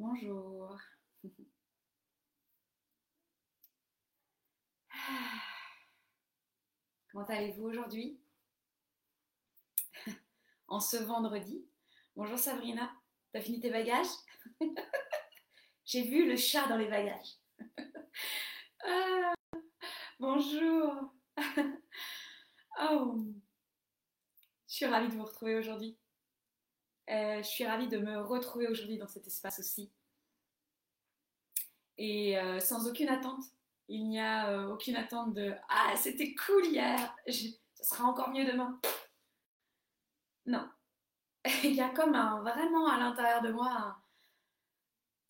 Bonjour. Comment allez-vous aujourd'hui? En ce vendredi. Bonjour Sabrina, t'as fini tes bagages? J'ai vu le chat dans les bagages. Ah, bonjour. Oh, je suis ravie de vous retrouver aujourd'hui. Euh, je suis ravie de me retrouver aujourd'hui dans cet espace aussi. Et euh, sans aucune attente. Il n'y a euh, aucune attente de Ah, c'était cool hier, ce sera encore mieux demain. Non. Il y a comme un, vraiment à l'intérieur de moi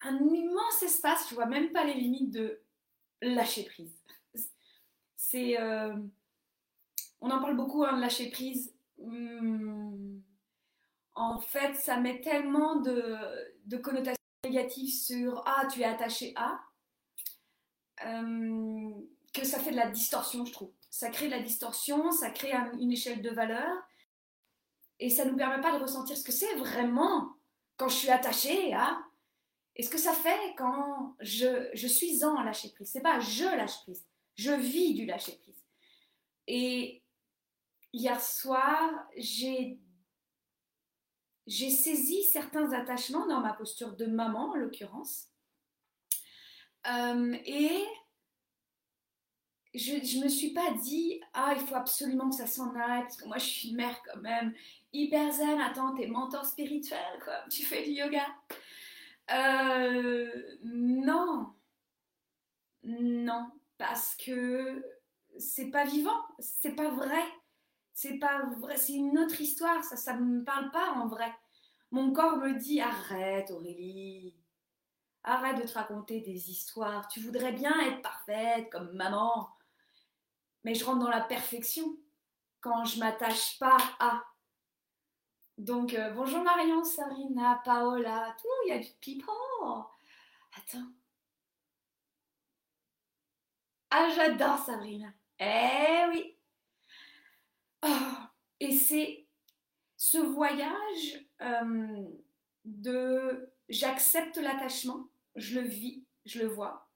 un, immense espace, je vois même pas les limites de lâcher prise. C'est. on en parle beaucoup, hein, de lâcher prise. Hmm en fait, ça met tellement de, connotations sur Ah, tu es attaché à, euh, que ça fait de la distorsion, je trouve. Ça crée de la distorsion, ça crée une échelle de valeur, et ça nous permet pas de ressentir ce que c'est vraiment quand je suis attachée à. Et ce que ça fait quand je, je suis en lâcher prise. C'est pas je lâche prise, je vis du lâcher prise. Et hier soir, j'ai j'ai saisi certains attachements dans ma posture de maman, en l'occurrence. Euh, et je ne me suis pas dit, ah, il faut absolument que ça s'en aille, parce que moi, je suis mère quand même, hyper zen, attends, t'es mentor spirituel, quoi, tu fais du yoga. Euh, non, non, parce que c'est pas vivant, c'est pas vrai. C'est pas vrai, c'est une autre histoire, ça, ça me parle pas en vrai. Mon corps me dit arrête Aurélie, arrête de te raconter des histoires. Tu voudrais bien être parfaite comme maman, mais je rentre dans la perfection quand je m'attache pas à. Donc euh, bonjour Marion, Sarina, Paola, tout, il y a du people. Attends. Ah j'adore Sabrina. Eh oui. Oh, et c'est ce voyage euh, de j'accepte l'attachement, je le vis, je le vois,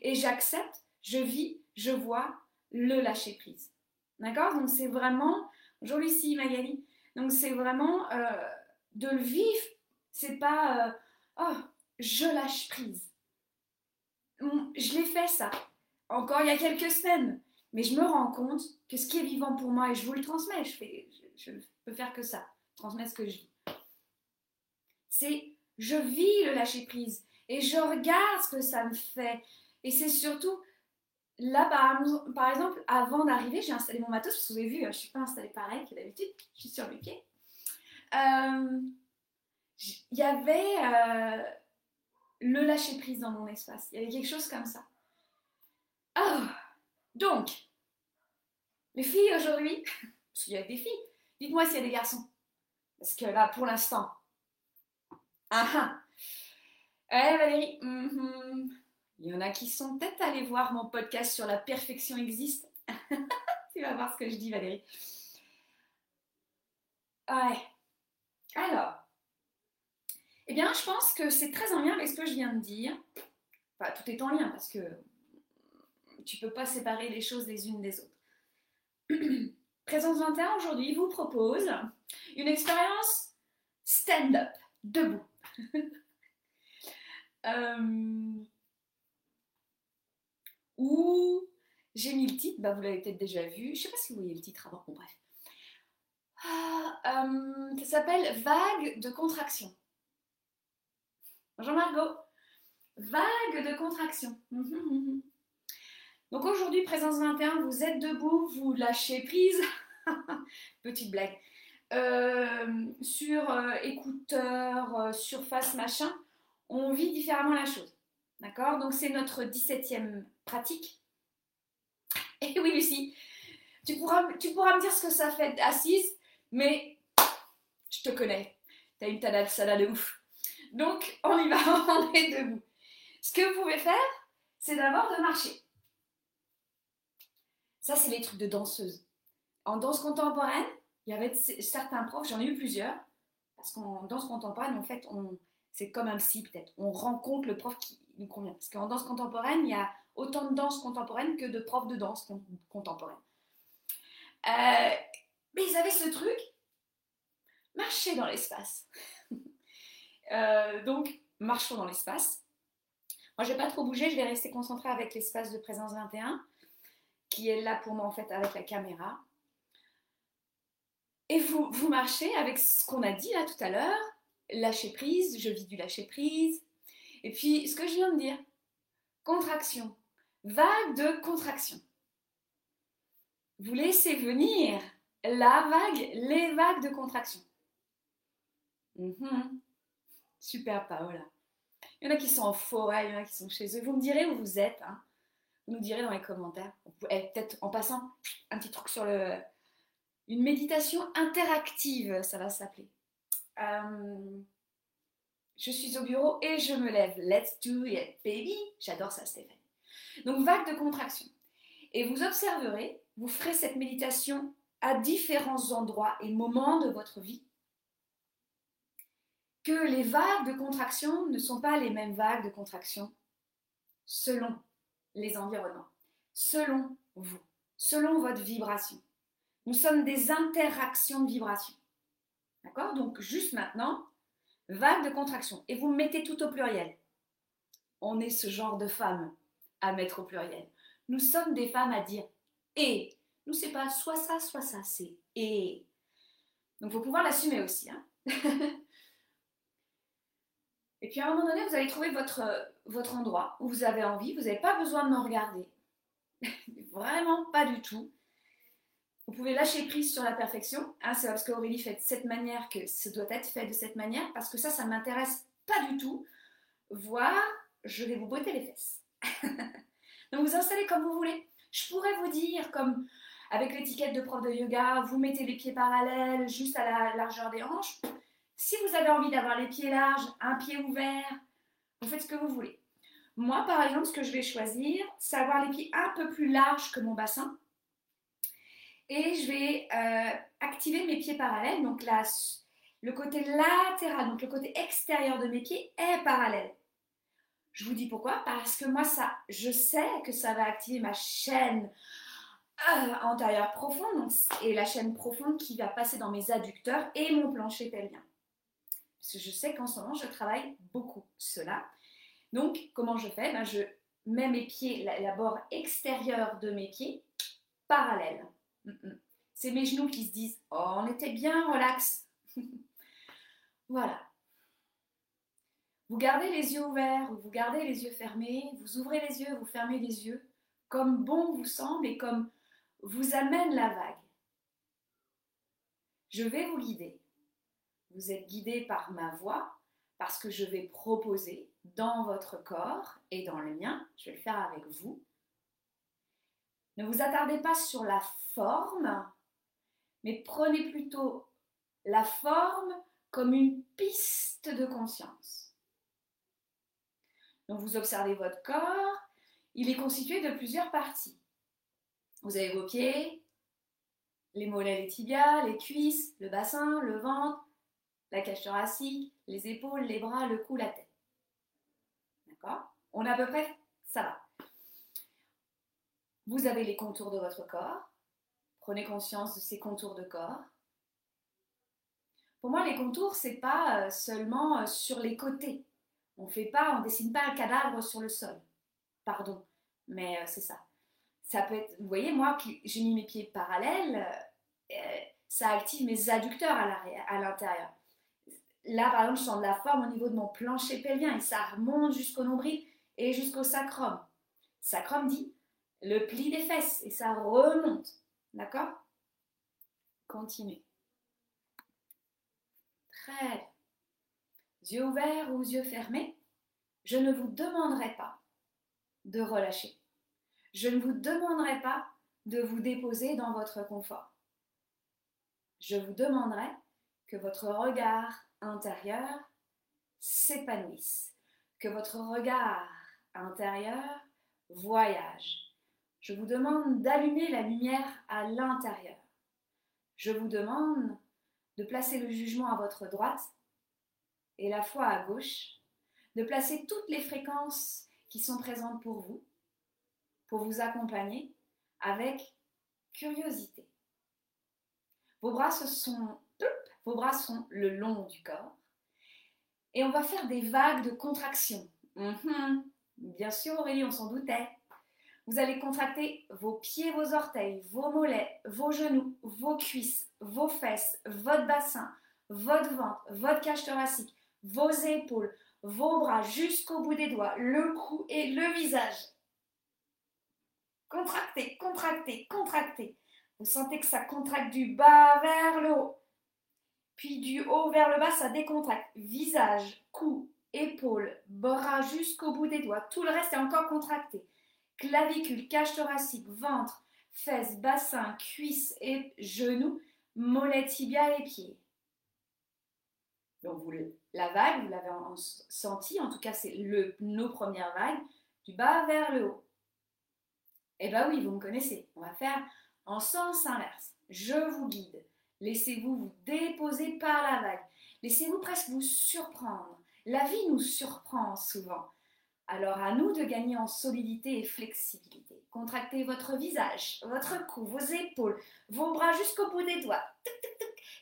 et j'accepte, je vis, je vois le lâcher prise. D'accord? Donc c'est vraiment, bonjour Lucie, Magali, donc c'est vraiment euh, de le vivre, c'est pas euh, oh, je lâche prise. Je l'ai fait ça, encore il y a quelques semaines, mais je me rends compte que ce qui est vivant pour moi, et je vous le transmets, je, fais, je, peux faire que ça, transmettre ce que je vis. C'est je vis le lâcher prise et je regarde ce que ça me fait. Et c'est surtout là, par, exemple, avant d'arriver, j'ai installé mon matos, vous avez vu, je ne suis pas installée pareil que d'habitude, je suis sur le quai. Euh, il y avait euh, le lâcher prise dans mon espace. Il y avait quelque chose comme ça. Oh, donc, les filles aujourd'hui, parce qu'il y a des filles, dites-moi s'il y a des garçons. Parce que là, pour l'instant, ah ah Eh Valérie, mm-hmm. il y en a qui sont peut-être allés voir mon podcast sur la perfection existe. tu vas voir ce que je dis Valérie. Ouais. Alors, eh bien, je pense que c'est très en lien avec ce que je viens de dire. Enfin, tout est en lien parce que tu peux pas séparer les choses les unes des autres. Présence 21 aujourd'hui vous propose une expérience stand-up, debout. euh, où j'ai mis le titre, bah vous l'avez peut-être déjà vu, je sais pas si vous voyez le titre avant, bon bref. Ah, euh, ça s'appelle Vague de contraction. Bonjour Margot. Vague de contraction. Donc aujourd'hui, présence 21, vous êtes debout, vous lâchez prise. Petite blague. Euh, sur euh, écouteurs, euh, surface, machin, on vit différemment la chose. D'accord? Donc c'est notre 17e pratique. Et oui, Lucie, tu pourras, tu pourras me dire ce que ça fait assise, mais je te connais. T'as une tadalsada de ouf. Donc, on y va, on est debout. Ce que vous pouvez faire, c'est d'abord de marcher. Ça, c'est les trucs de danseuse. En danse contemporaine, il y avait certains profs, j'en ai eu plusieurs, parce qu'en danse contemporaine, en fait, on C'est comme un psy peut-être. On rencontre le prof qui nous convient. Parce qu'en danse contemporaine, il y a autant de danse contemporaine que de profs de danse contemporaine. Euh, mais ils avaient ce truc, marcher dans l'espace. Euh, donc, marchons dans l'espace. Moi, je vais pas trop bouger, je vais rester concentrée avec l'espace de présence 21, qui est là pour moi en fait avec la caméra. Et vous, vous marchez avec ce qu'on a dit là tout à l'heure, lâcher prise, je vis du lâcher prise. Et puis, ce que je viens de dire, contraction, vague de contraction. Vous laissez venir la vague, les vagues de contraction. Mhm. Super Paola. Il y en a qui sont en forêt, il y en a qui sont chez eux. Vous me direz où vous êtes. Hein. Nous direz dans les commentaires. Eh, peut-être en passant un petit truc sur le... Une méditation interactive, ça va s'appeler. Euh, je suis au bureau et je me lève. Let's do it, baby. J'adore ça, Stéphane. Donc, vague de contraction. Et vous observerez, vous ferez cette méditation à différents endroits et moments de votre vie que les vagues de contraction ne sont pas les mêmes vagues de contraction selon les environnements, selon vous, selon votre vibration. Nous sommes des interactions de vibration. D'accord? Donc juste maintenant, vague de contraction. Et vous mettez tout au pluriel. On est ce genre de femmes à mettre au pluriel. Nous sommes des femmes à dire et. Nous, c'est pas soit ça, soit ça, c'est et. Donc, faut pouvoir l'assumer aussi. Hein Et puis à un moment donné, vous allez trouver votre, votre endroit où vous avez envie. Vous n'avez pas besoin de me regarder. Vraiment pas du tout. Vous pouvez lâcher prise sur la perfection. Hein, c'est parce qu'Aurélie fait de cette manière que ça doit être fait de cette manière. Parce que ça, ça ne m'intéresse pas du tout. Voir, je vais vous botter les fesses. Donc vous installez comme vous voulez. Je pourrais vous dire, comme avec l'étiquette de prof de yoga, vous mettez les pieds parallèles juste à la largeur des hanches. Si vous avez envie d'avoir les pieds larges, un pied ouvert, vous faites ce que vous voulez. Moi, par exemple, ce que je vais choisir, c'est avoir les pieds un peu plus larges que mon bassin. Et je vais euh, activer mes pieds parallèles. Donc là, le côté latéral, donc le côté extérieur de mes pieds est parallèle. Je vous dis pourquoi? Parce que moi, ça, je sais que ça va activer ma chaîne euh, antérieure profonde et la chaîne profonde qui va passer dans mes adducteurs et mon plancher pelvien. Je sais qu'en ce moment, je travaille beaucoup cela. Donc, comment je fais? Ben, Je mets mes pieds, la, bord extérieure de mes pieds, parallèle. Mm, mm. C'est mes genoux qui se disent Oh, on était bien relax. voilà. Vous gardez les yeux ouverts ou vous gardez les yeux fermés, vous ouvrez les yeux, vous fermez les yeux, comme bon vous semble et comme vous amène la vague. Je vais vous guider vous êtes guidé par ma voix parce que je vais proposer dans votre corps et dans le mien, je vais le faire avec vous. Ne vous attardez pas sur la forme, mais prenez plutôt la forme comme une piste de conscience. Donc vous observez votre corps, il est constitué de plusieurs parties. Vous avez vos pieds, les mollets, les tibias, les cuisses, le bassin, le ventre, la cage thoracique, les épaules, les bras, le cou, la tête. D'accord? On a à peu près, ça va. Vous avez les contours de votre corps. Prenez conscience de ces contours de corps. Pour moi, les contours, c'est pas euh, seulement euh, sur les côtés. On fait pas, on dessine pas un cadavre sur le sol. Pardon, mais euh, c'est ça. Ça peut vous voyez, moi, j'ai mis mes pieds parallèles, ça active mes adducteurs à l'intérieur. Là, par exemple, je sens de la forme au niveau de mon plancher pelvien et ça remonte jusqu'au nombril et jusqu'au sacrum. Sacrum dit le pli des fesses et ça remonte. D'accord? Continuez. Très bien. Yeux ouverts ou yeux fermés, je ne vous demanderai pas de relâcher. Je ne vous demanderai pas de vous déposer dans votre confort. Je vous demanderai que votre regard intérieur s'épanouisse, que votre regard intérieur voyage. Je vous demande d'allumer la lumière à l'intérieur. Je vous demande de placer le jugement à votre droite et la fois à gauche, de placer toutes les fréquences qui sont présentes pour vous, pour vous accompagner avec curiosité. Vos bras, sont, vos bras sont le long du corps et on va faire des vagues de contraction. Mhm. Bien sûr, Aurélie, on s'en doutait. Vous allez contracter vos pieds, vos orteils, vos mollets, vos genoux, vos cuisses, vos fesses, votre bassin, votre ventre, votre cage thoracique, vos épaules, vos bras jusqu'au bout des doigts, le cou et le visage. Contractez, contractez, contractez. Vous sentez que ça contracte du bas vers le haut. Puis du haut vers le bas, ça décontracte. Visage, cou, épaules, bras jusqu'au bout des doigts. Tout le reste est encore contracté. Clavicule, cage thoracique, ventre, fesses, bassin, cuisses et genoux, mollets, tibia et pieds. Donc vous, la vague, vous l'avez senti, en tout cas c'est nos premières vagues, du bas vers le haut. Eh bien oui, vous me connaissez, on va faire en sens inverse. Je vous guide. Laissez-vous vous déposer par la vague. Laissez-vous presque vous surprendre. La vie nous surprend souvent. Alors à nous de gagner en solidité et flexibilité. Contractez votre visage, votre cou, vos épaules, vos bras jusqu'au bout des doigts.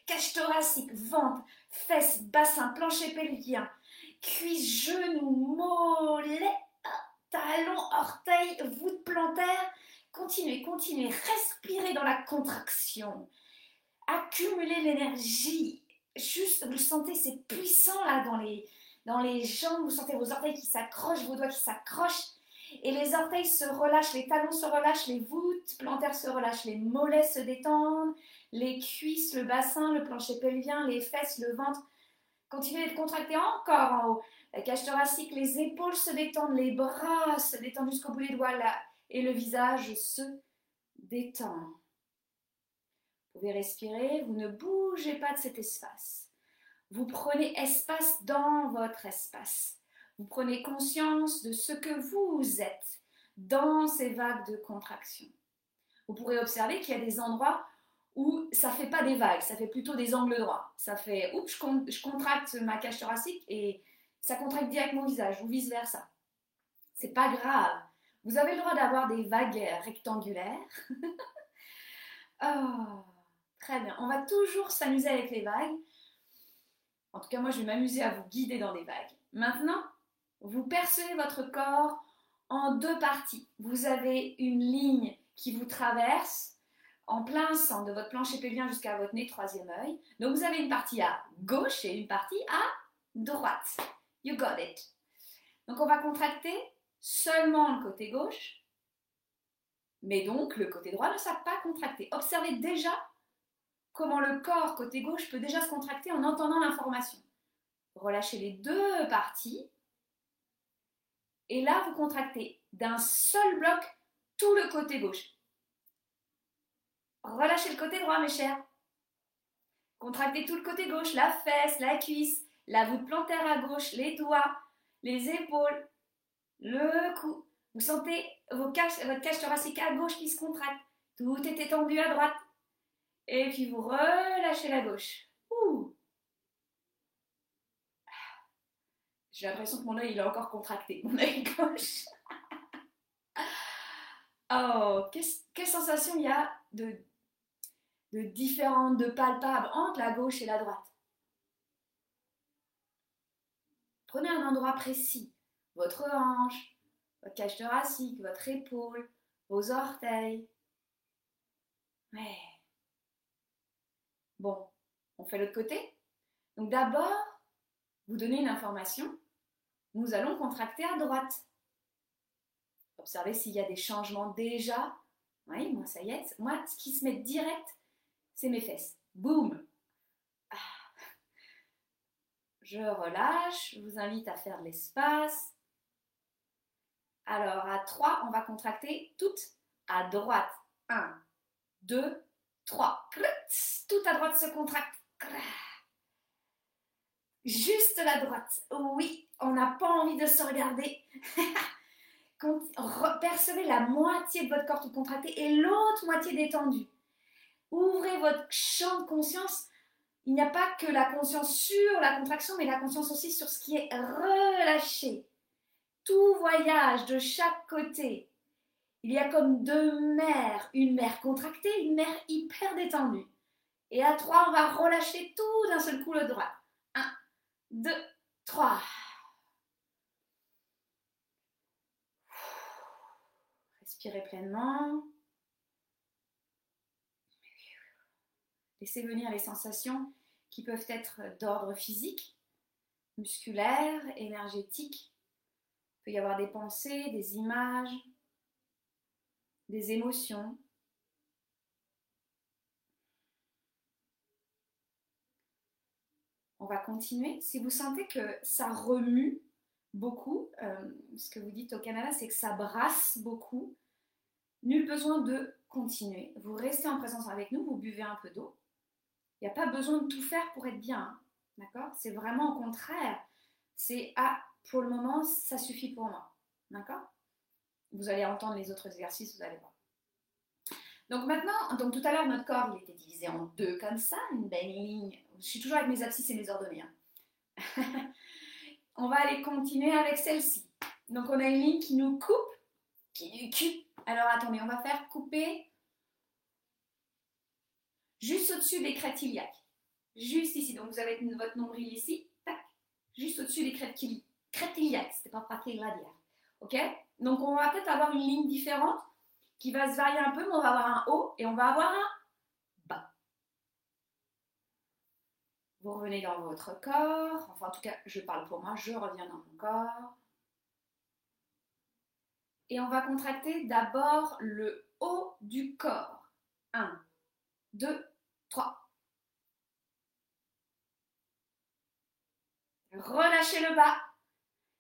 Cage thoracique, ventre, fesses, bassin, plancher pelvien, cuisses, genoux, mollets, talons, orteils, voûte plantaire. Continuez, continuez, respirez dans la contraction. Accumulez l'énergie. Juste, vous sentez, c'est puissant là dans les, dans les jambes. Vous sentez vos orteils qui s'accrochent, vos doigts qui s'accrochent. Et les orteils se relâchent, les talons se relâchent, les voûtes plantaires se relâchent, les mollets se détendent, les cuisses, le bassin, le plancher pelvien, les fesses, le ventre. Continuez de contracter encore en haut. La cage thoracique, les épaules se détendent, les bras se détendent jusqu'au bout des doigts là, et le visage se détend. Vous pouvez respirer, vous ne bougez pas de cet espace. Vous prenez espace dans votre espace. Vous prenez conscience de ce que vous êtes dans ces vagues de contraction. Vous pourrez observer qu'il y a des endroits où ça fait pas des vagues, ça fait plutôt des angles droits. Ça fait, oups, je, contracte ma cage thoracique et ça contracte direct mon visage ou vice versa. C'est pas grave. Vous avez le droit d'avoir des vagues rectangulaires. oh, très bien. On va toujours s'amuser avec les vagues. En tout cas, moi, je vais m'amuser à vous guider dans des vagues. Maintenant, vous percevez votre corps en deux parties. Vous avez une ligne qui vous traverse en plein centre de votre plancher pelvien jusqu'à votre nez, troisième œil. Donc vous avez une partie à gauche et une partie à droite. You got it. Donc on va contracter seulement le côté gauche, mais donc le côté droit ne sera pas contracté. Observez déjà comment le corps côté gauche peut déjà se contracter en entendant l'information. Relâchez les deux parties. Et là, vous contractez d'un seul bloc tout le côté gauche. Relâchez le côté droit, mes chers. Contractez tout le côté gauche, la fesse, la cuisse, la voûte plantaire à gauche, les doigts, les épaules, le cou. Vous sentez votre cage thoracique à gauche qui se contracte. Tout est étendu à droite. Et puis vous relâchez la gauche. J'ai l'impression que mon œil il est encore contracté, mon œil gauche. oh, quelle sensation il y a de de différentes, de palpables entre la gauche et la droite? Prenez un endroit précis, votre hanche, votre cage thoracique, votre épaule, vos orteils. Bon, on fait l'autre côté. Donc d'abord, vous donnez une information. Nous allons contracter à droite. Observez s'il y a des changements déjà. Oui, moi ça y est. Moi, ce qui se met direct, c'est mes fesses. Boum ah. Je relâche, je vous invite à faire de l'espace. Alors à 3, on va contracter toutes à droite. 1, 2, 3. Tout à droite se contracte. Juste la droite. Oui, on n'a pas envie de se regarder. Percevez la moitié de votre corps tout contracté et l'autre moitié détendue. Ouvrez votre champ de conscience. il n'y a pas que la conscience sur la contraction, mais la conscience aussi sur ce qui est relâché. Tout voyage de chaque côté. Il y a comme deux mers, une mer contractée, une mer hyper détendue. Et à trois, on va relâcher tout d'un seul coup le droit. Un, deux, trois. Respirez pleinement. Laissez venir les sensations qui peuvent être d'ordre physique, musculaire, énergétique. Il peut y avoir des pensées, des images, des émotions. On va continuer. Si vous sentez que ça remue beaucoup, euh, ce que vous dites au Canada, c'est que ça brasse beaucoup, nul besoin de continuer. Vous restez en présence avec nous, vous buvez un peu d'eau. Il n'y a pas besoin de tout faire pour être bien. Hein. C'est vraiment au contraire. C'est ah, pour le moment, ça suffit pour moi. D'accord? Vous allez entendre les autres exercices, vous allez voir. Donc maintenant, donc tout à l'heure, notre corps, il était divisé en deux comme ça, une belle ligne. Je suis toujours avec mes abscisses et mes ordonnées. Hein. on va aller continuer avec celle-ci. Donc on a une ligne qui nous coupe, qui nous coupe. Alors attendez, on va faire couper juste au-dessus des crêtes iliaques. Juste ici. Donc vous avez votre nombril ici, juste au-dessus des crêtes, crêtes iliaques. C'était pas pratique là. Ok? Donc on va peut-être avoir une ligne différente qui va se varier un peu, mais on va avoir un haut et on va avoir un bas. Vous revenez dans votre corps. Enfin, en tout cas, je parle pour moi. Je reviens dans mon corps. Et on va contracter d'abord le haut du corps. 1, 2, 3. Relâchez le bas.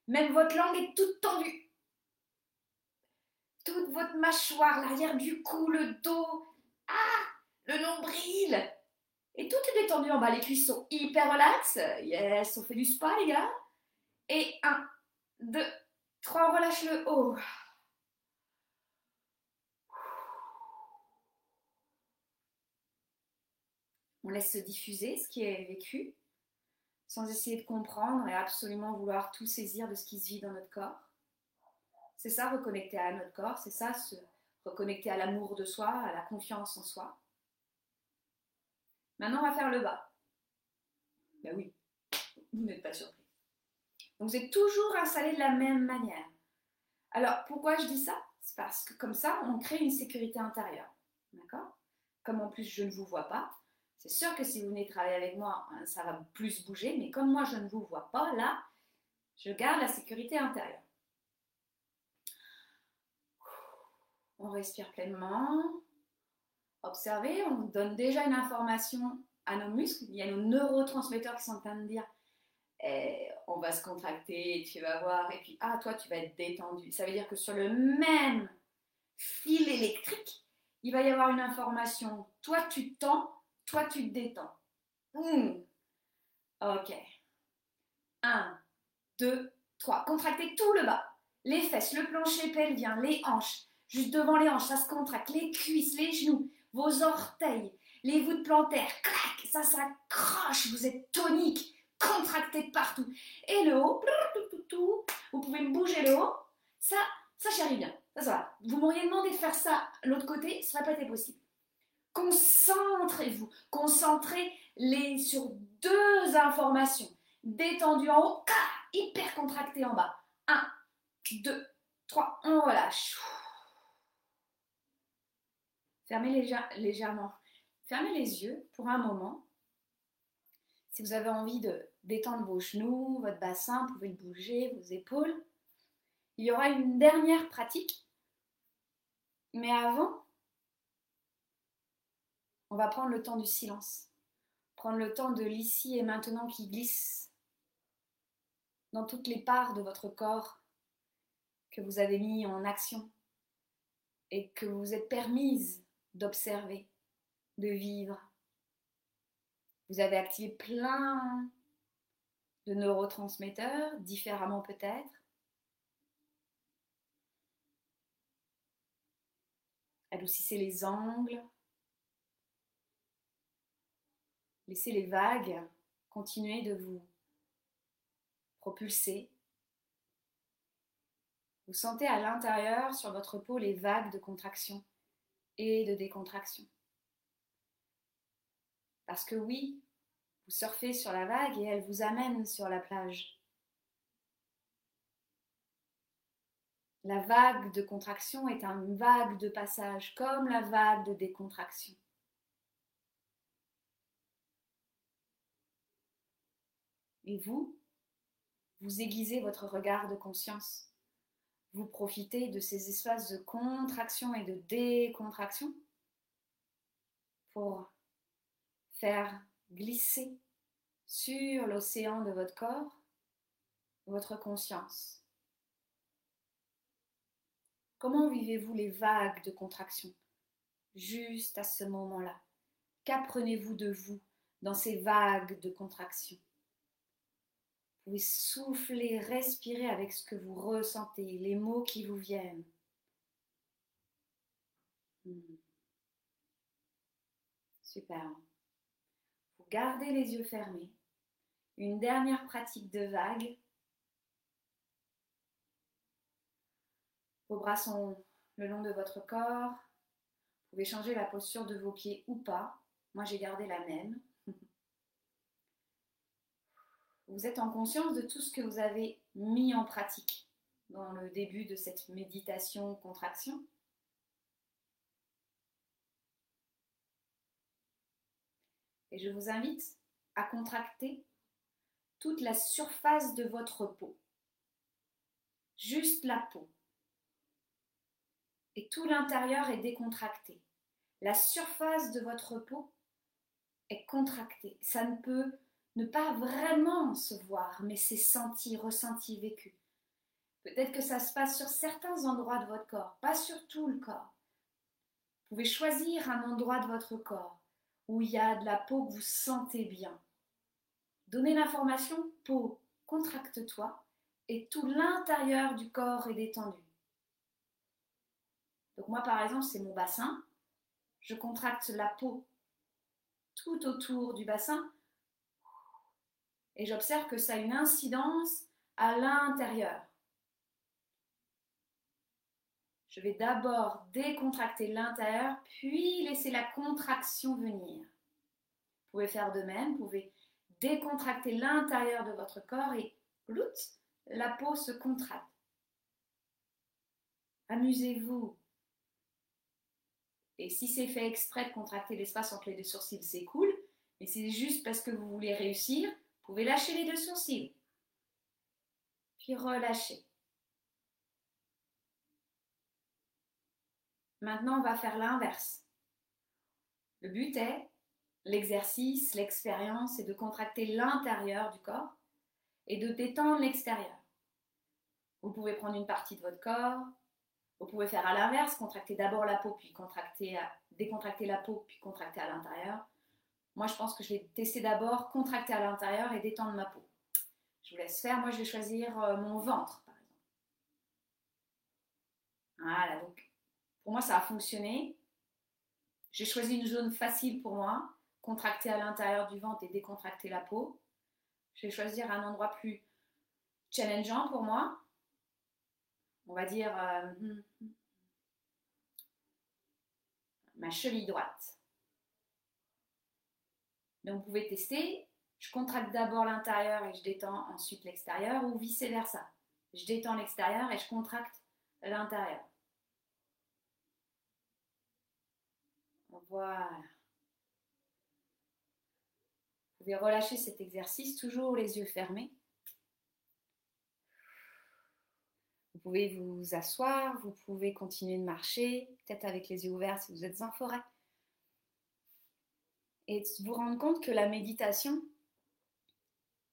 Même votre langue est toute tendue. Toute votre mâchoire, l'arrière du cou, le dos. Ah Le nombril. Et tout est détendu en bas. Les cuisses sont hyper relax. Yes, on fait du spa, les gars. Et 1, 2, 3, on relâche le haut. On laisse se diffuser ce qui est vécu, sans essayer de comprendre et absolument vouloir tout saisir de ce qui se vit dans notre corps. C'est ça, reconnecter à notre corps, c'est ça, reconnecter à l'amour de soi, à la confiance en soi. Maintenant, on va faire le bas. Ben oui, vous n'êtes pas surpris. Donc, vous êtes toujours installé de la même manière. Alors, pourquoi je dis ça? C'est parce que comme ça, on crée une sécurité intérieure. D'accord? Comme en plus, je ne vous vois pas, c'est sûr que si vous venez travailler avec moi, hein, ça va plus bouger, mais comme moi je ne vous vois pas là, je garde la sécurité intérieure. On respire pleinement. Observez, on donne déjà une information à nos muscles. Il y a nos neurotransmetteurs qui sont en train de dire eh, on va se contracter, tu vas voir, et puis ah, toi tu vas être détendu. Ça veut dire que sur le même fil électrique, il va y avoir une information. Toi tu tends, toi, tu te détends. Ok. 1, 2, 3. Contractez tout le bas. Les fesses, le plancher pelvien, les hanches. Juste devant les hanches, ça se contracte. Les cuisses, les genoux, vos orteils, les voûtes plantaires. Clac, ça s'accroche. Vous êtes tonique. Contractez partout. Et le haut, vous pouvez bouger le haut. Ça, ça chérit bien. Ça, ça va. Vous m'auriez demandé de faire ça l'autre côté, ça n'aurait pas été possible. Concentrez-vous, concentrez-les sur deux informations. Détendu en haut, hyper contracté en bas. 1, 2, 3, on relâche. Fermez légèrement. Fermez les yeux pour un moment. Si vous avez envie de détendre vos genoux, votre bassin, vous pouvez bouger, vos épaules. Il y aura une dernière pratique. Mais avant, on va prendre le temps du silence, prendre le temps de l'ici et maintenant qui glisse dans toutes les parts de votre corps que vous avez mis en action et que vous êtes permise d'observer, de vivre. Vous avez activé plein de neurotransmetteurs, différemment peut-être. Adoucissez les angles, Laissez les vagues continuer de vous propulser. Vous sentez à l'intérieur, sur votre peau, les vagues de contraction et de décontraction. Parce que oui, vous surfez sur la vague et elle vous amène sur la plage. La vague de contraction est une vague de passage, comme la vague de décontraction. Et vous, vous aiguisez votre regard de conscience. Vous profitez de ces espaces de contraction et de décontraction pour faire glisser sur l'océan de votre corps votre conscience. Comment vivez-vous les vagues de contraction juste à ce moment-là? Qu'apprenez-vous de vous dans ces vagues de contraction? Vous pouvez souffler, respirer avec ce que vous ressentez, les mots qui vous viennent. Hmm. Super. Gardez les yeux fermés. Une dernière pratique de vague. Vos bras sont le long de votre corps. Vous pouvez changer la posture de vos pieds ou pas. Moi, j'ai gardé la même. Vous êtes en conscience de tout ce que vous avez mis en pratique dans le début de cette méditation contraction. Et je vous invite à contracter toute la surface de votre peau. Juste la peau. Et tout l'intérieur est décontracté. La surface de votre peau est contractée. Ça ne peut ne pas vraiment se voir, mais c'est senti, ressenti, vécu. Peut-être que ça se passe sur certains endroits de votre corps, pas sur tout le corps. Vous pouvez choisir un endroit de votre corps où il y a de la peau que vous sentez bien. Donnez l'information peau, contracte-toi et tout l'intérieur du corps est détendu. Donc moi par exemple c'est mon bassin, je contracte la peau tout autour du bassin et j'observe que ça a une incidence à l'intérieur. Je vais d'abord décontracter l'intérieur, puis laisser la contraction venir. Vous pouvez faire de même, vous pouvez décontracter l'intérieur de votre corps et la peau se contracte. Amusez-vous. Et si c'est fait exprès de contracter l'espace entre les deux sourcils, c'est cool. Mais c'est juste parce que vous voulez réussir, pouvez lâcher les deux sourcils. Puis relâcher. Maintenant, on va faire l'inverse. Le but est, l'exercice, l'expérience, c'est de contracter l'intérieur du corps et de détendre l'extérieur. Vous pouvez prendre une partie de votre corps, vous pouvez faire à l'inverse, contracter d'abord la peau, puis contracter, décontracter la peau, puis contracter à l'intérieur. Moi, je pense que je vais tester d'abord contracter à l'intérieur et détendre ma peau. Je vous laisse faire. Moi, je vais choisir euh, mon ventre, par exemple. Voilà, donc pour moi, ça a fonctionné. J'ai choisi une zone facile pour moi, contracter à l'intérieur du ventre et décontracter la peau. Je vais choisir un endroit plus challengeant pour moi. On va dire euh, ma cheville droite. Donc vous pouvez tester. Je contracte d'abord l'intérieur et je détends ensuite l'extérieur ou vice versa. Je détends l'extérieur et je contracte l'intérieur. Voilà. Vous pouvez relâcher cet exercice, toujours les yeux fermés. Vous pouvez vous asseoir, vous pouvez continuer de marcher, peut-être avec les yeux ouverts si vous êtes en forêt. Et vous rendre compte que la méditation,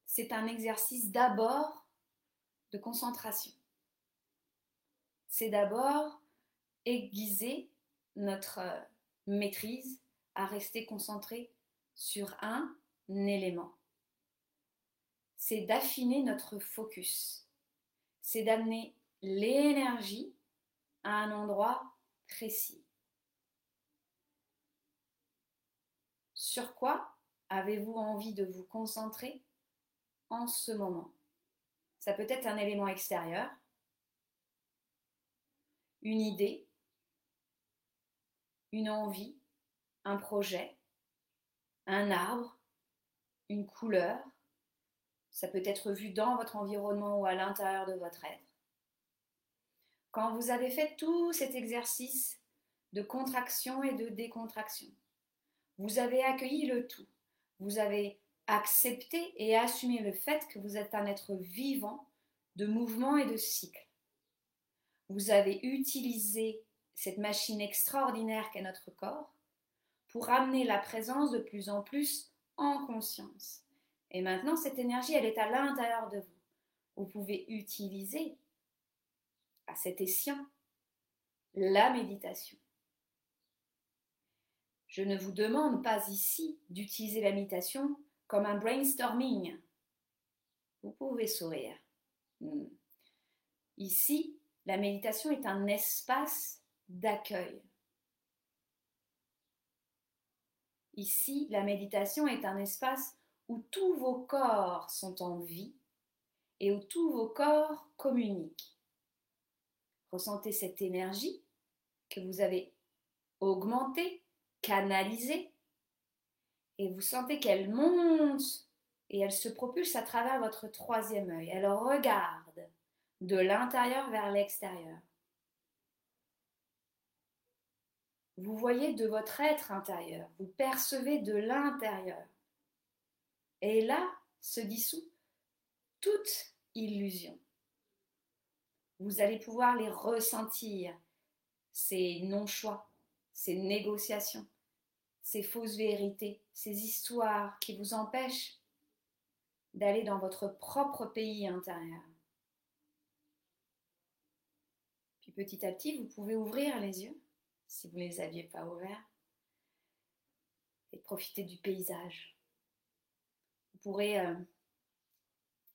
c'est un exercice d'abord de concentration. C'est d'abord aiguiser notre maîtrise à rester concentré sur un élément. C'est d'affiner notre focus. C'est d'amener l'énergie à un endroit précis. Sur quoi avez-vous envie de vous concentrer en ce moment? Ça peut être un élément extérieur, une idée, une envie, un projet, un arbre, une couleur. Ça peut être vu dans votre environnement ou à l'intérieur de votre être. Quand vous avez fait tout cet exercice de contraction et de décontraction, vous avez accueilli le tout. Vous avez accepté et assumé le fait que vous êtes un être vivant de mouvement et de cycle. Vous avez utilisé cette machine extraordinaire qu'est notre corps pour amener la présence de plus en plus en conscience. Et maintenant, cette énergie, elle est à l'intérieur de vous. Vous pouvez utiliser à cet escient la méditation. Je ne vous demande pas ici d'utiliser la méditation comme un brainstorming. Vous pouvez sourire. Hmm. Ici, la méditation est un espace d'accueil. Ici, la méditation est un espace où tous vos corps sont en vie et où tous vos corps communiquent. Ressentez cette énergie que vous avez augmentée, canalisée, et vous sentez qu'elle monte et elle se propulse à travers votre troisième œil. Elle regarde de l'intérieur vers l'extérieur. Vous voyez de votre être intérieur, vous percevez de l'intérieur. Et là se dissout toute illusion. Vous allez pouvoir les ressentir, ces non-choix, ces négociations, ces fausses vérités, ces histoires qui vous empêchent d'aller dans votre propre pays intérieur. Puis petit à petit, vous pouvez ouvrir les yeux si vous ne les aviez pas ouverts, et profiter du paysage. Vous pourrez euh,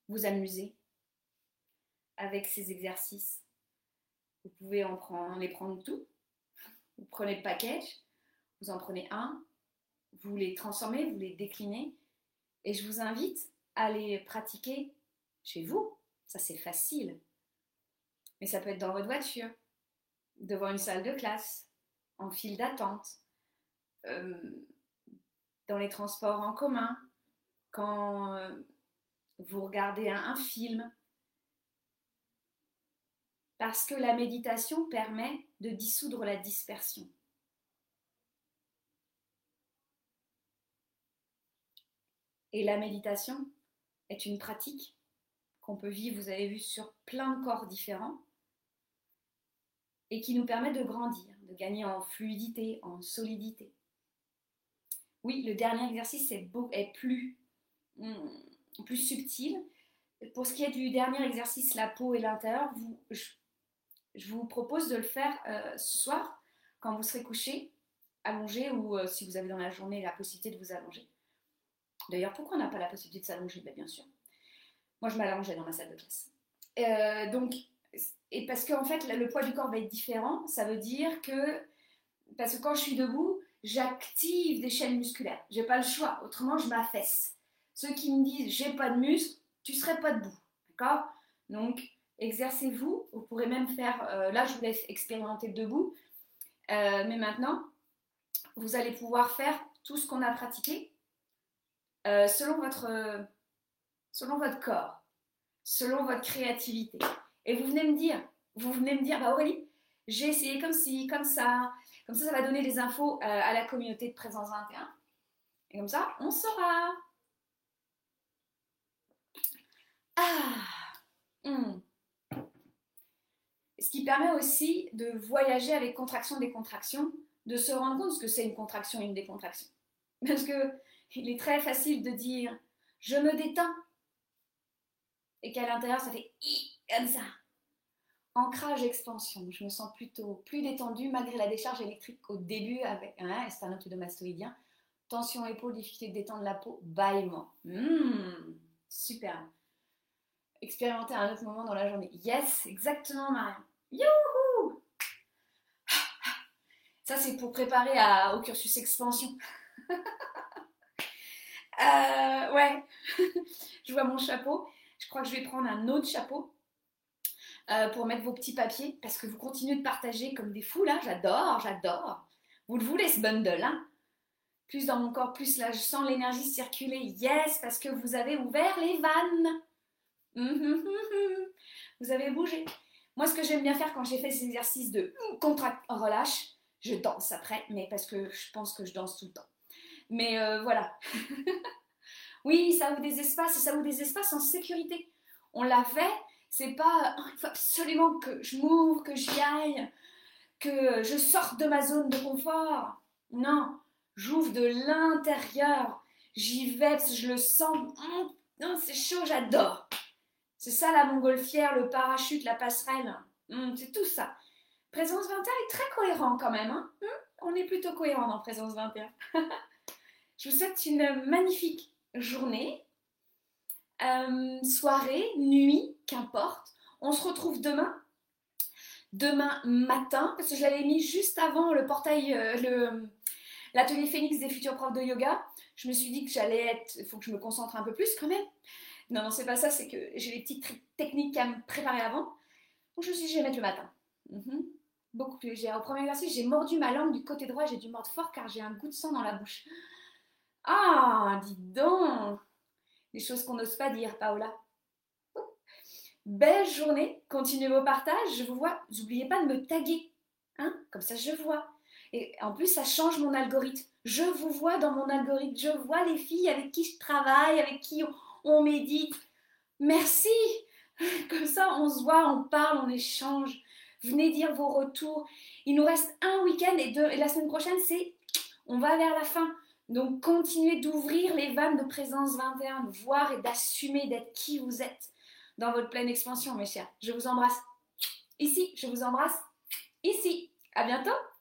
vous amuser avec ces exercices. Vous pouvez en, les prendre tout. Vous prenez le package, vous en prenez un, vous les transformez, vous les déclinez, et je vous invite à les pratiquer chez vous. Ça, c'est facile. Mais ça peut être dans votre voiture, devant une salle de classe, en file d'attente, euh, dans les transports en commun, quand euh, vous regardez un, film. Parce que la méditation permet de dissoudre la dispersion. Et la méditation est une pratique qu'on peut vivre, vous avez vu, sur plein de corps différents et qui nous permet de grandir de gagner en fluidité, en solidité. Oui, le dernier exercice est, hmm, plus subtil. Pour ce qui est du dernier exercice, la peau et l'intérieur, je, vous propose de le faire euh, ce soir quand vous serez couché, allongé ou euh, si vous avez dans la journée la possibilité de vous allonger. D'ailleurs, pourquoi on n'a pas la possibilité de s'allonger? Ben, Bien sûr. Moi, je m'allongeais dans ma salle de classe. Euh, donc, et parce qu'en fait, le poids du corps va être différent, ça veut dire que, parce que quand je suis debout, j'active des chaînes musculaires. J'ai pas le choix, autrement je m'affaisse. Ceux qui me disent j'ai pas de muscles, tu serais pas debout, d'accord? Donc exercez-vous. Vous pourrez même faire, euh, là je vous expérimenter debout, euh, mais maintenant vous allez pouvoir faire tout ce qu'on a pratiqué euh, selon votre, selon votre corps, selon votre créativité. Et vous venez me dire, vous venez me dire, bah Aurélie, j'ai essayé comme ci, comme ça, comme ça, ça va donner des infos à la communauté de Présence 21. Et comme ça, on saura. Ah hmm. Ce qui permet aussi de voyager avec contraction décontraction, de se rendre compte que c'est une contraction et une décontraction. Parce que il est très facile de dire je me détends et qu'à l'intérieur ça fait comme ça. Ancrage expansion, je me sens plutôt plus détendue malgré la décharge électrique au début avec un hein, sternocleidomastoïdien. Tension épaule, difficulté de détendre la peau, bâillement. Mmh, super. Expérimenter à un autre moment dans la journée. Yes, exactement Marion. Youhou Ça c'est pour préparer à, au cursus expansion. Euh, ouais, je vois mon chapeau. Je crois que je vais prendre un autre chapeau euh, pour mettre vos petits papiers parce que vous continuez de partager comme des fous là. J'adore, j'adore. Vous le voulez ce bundle, hein? Plus dans mon corps, plus là, je sens l'énergie circuler. Yes, parce que vous avez ouvert les vannes. Vous avez bougé. Moi, ce que j'aime bien faire quand j'ai fait ces exercices de contract, relâche, je danse après, mais parce que je pense que je danse tout le temps. Mais euh, voilà. oui, ça ouvre des espaces et ça ouvre des espaces en sécurité. On l'a fait, c'est pas oh, il faut absolument que je m'ouvre, que j'y aille, que je sorte de ma zone de confort. Non, j'ouvre de l'intérieur. J'y vais je le sens. Oh, non, c'est chaud, j'adore. C'est ça la montgolfière, le parachute, la passerelle. Hmm, c'est tout ça. Présence 21 est très cohérent quand même. Hein. Hmm, on est plutôt cohérent dans Présence 21. Je vous souhaite une magnifique journée, euh, soirée, nuit, qu'importe. On se retrouve demain. Demain matin, parce que je l'avais mis juste avant le portail, euh, l'atelier Phoenix des futurs profs de yoga. Je me suis dit que j'allais être. Il faut que je me concentre un peu plus quand même. Non, non, c'est pas ça, c'est que j'ai les petites techniques à me préparer avant. Donc je me suis dit, je vais mettre le matin. Mhm. Beaucoup plus. Au premier exercice, j'ai mordu ma langue du côté droit, j'ai dû mordre fort car j'ai un goût de sang dans la bouche. Ah, dis donc Des choses qu'on n'ose pas dire, Paola. Belle journée, continuez vos partages, je vous vois. N'oubliez pas de me taguer, hein comme ça je vois. Et en plus, ça change mon algorithme. Je vous vois dans mon algorithme, je vois les filles avec qui je travaille, avec qui on, on médite. Merci. Comme ça, on se voit, on parle, on échange. Venez dire vos retours. Il nous reste un week-end et, la semaine prochaine, c'est on va vers la fin. Donc continuez d'ouvrir les vannes de présence 21, de voir et d'assumer d'être qui vous êtes dans votre pleine expansion, mes chers. Je vous embrasse ici, je vous embrasse ici. À bientôt.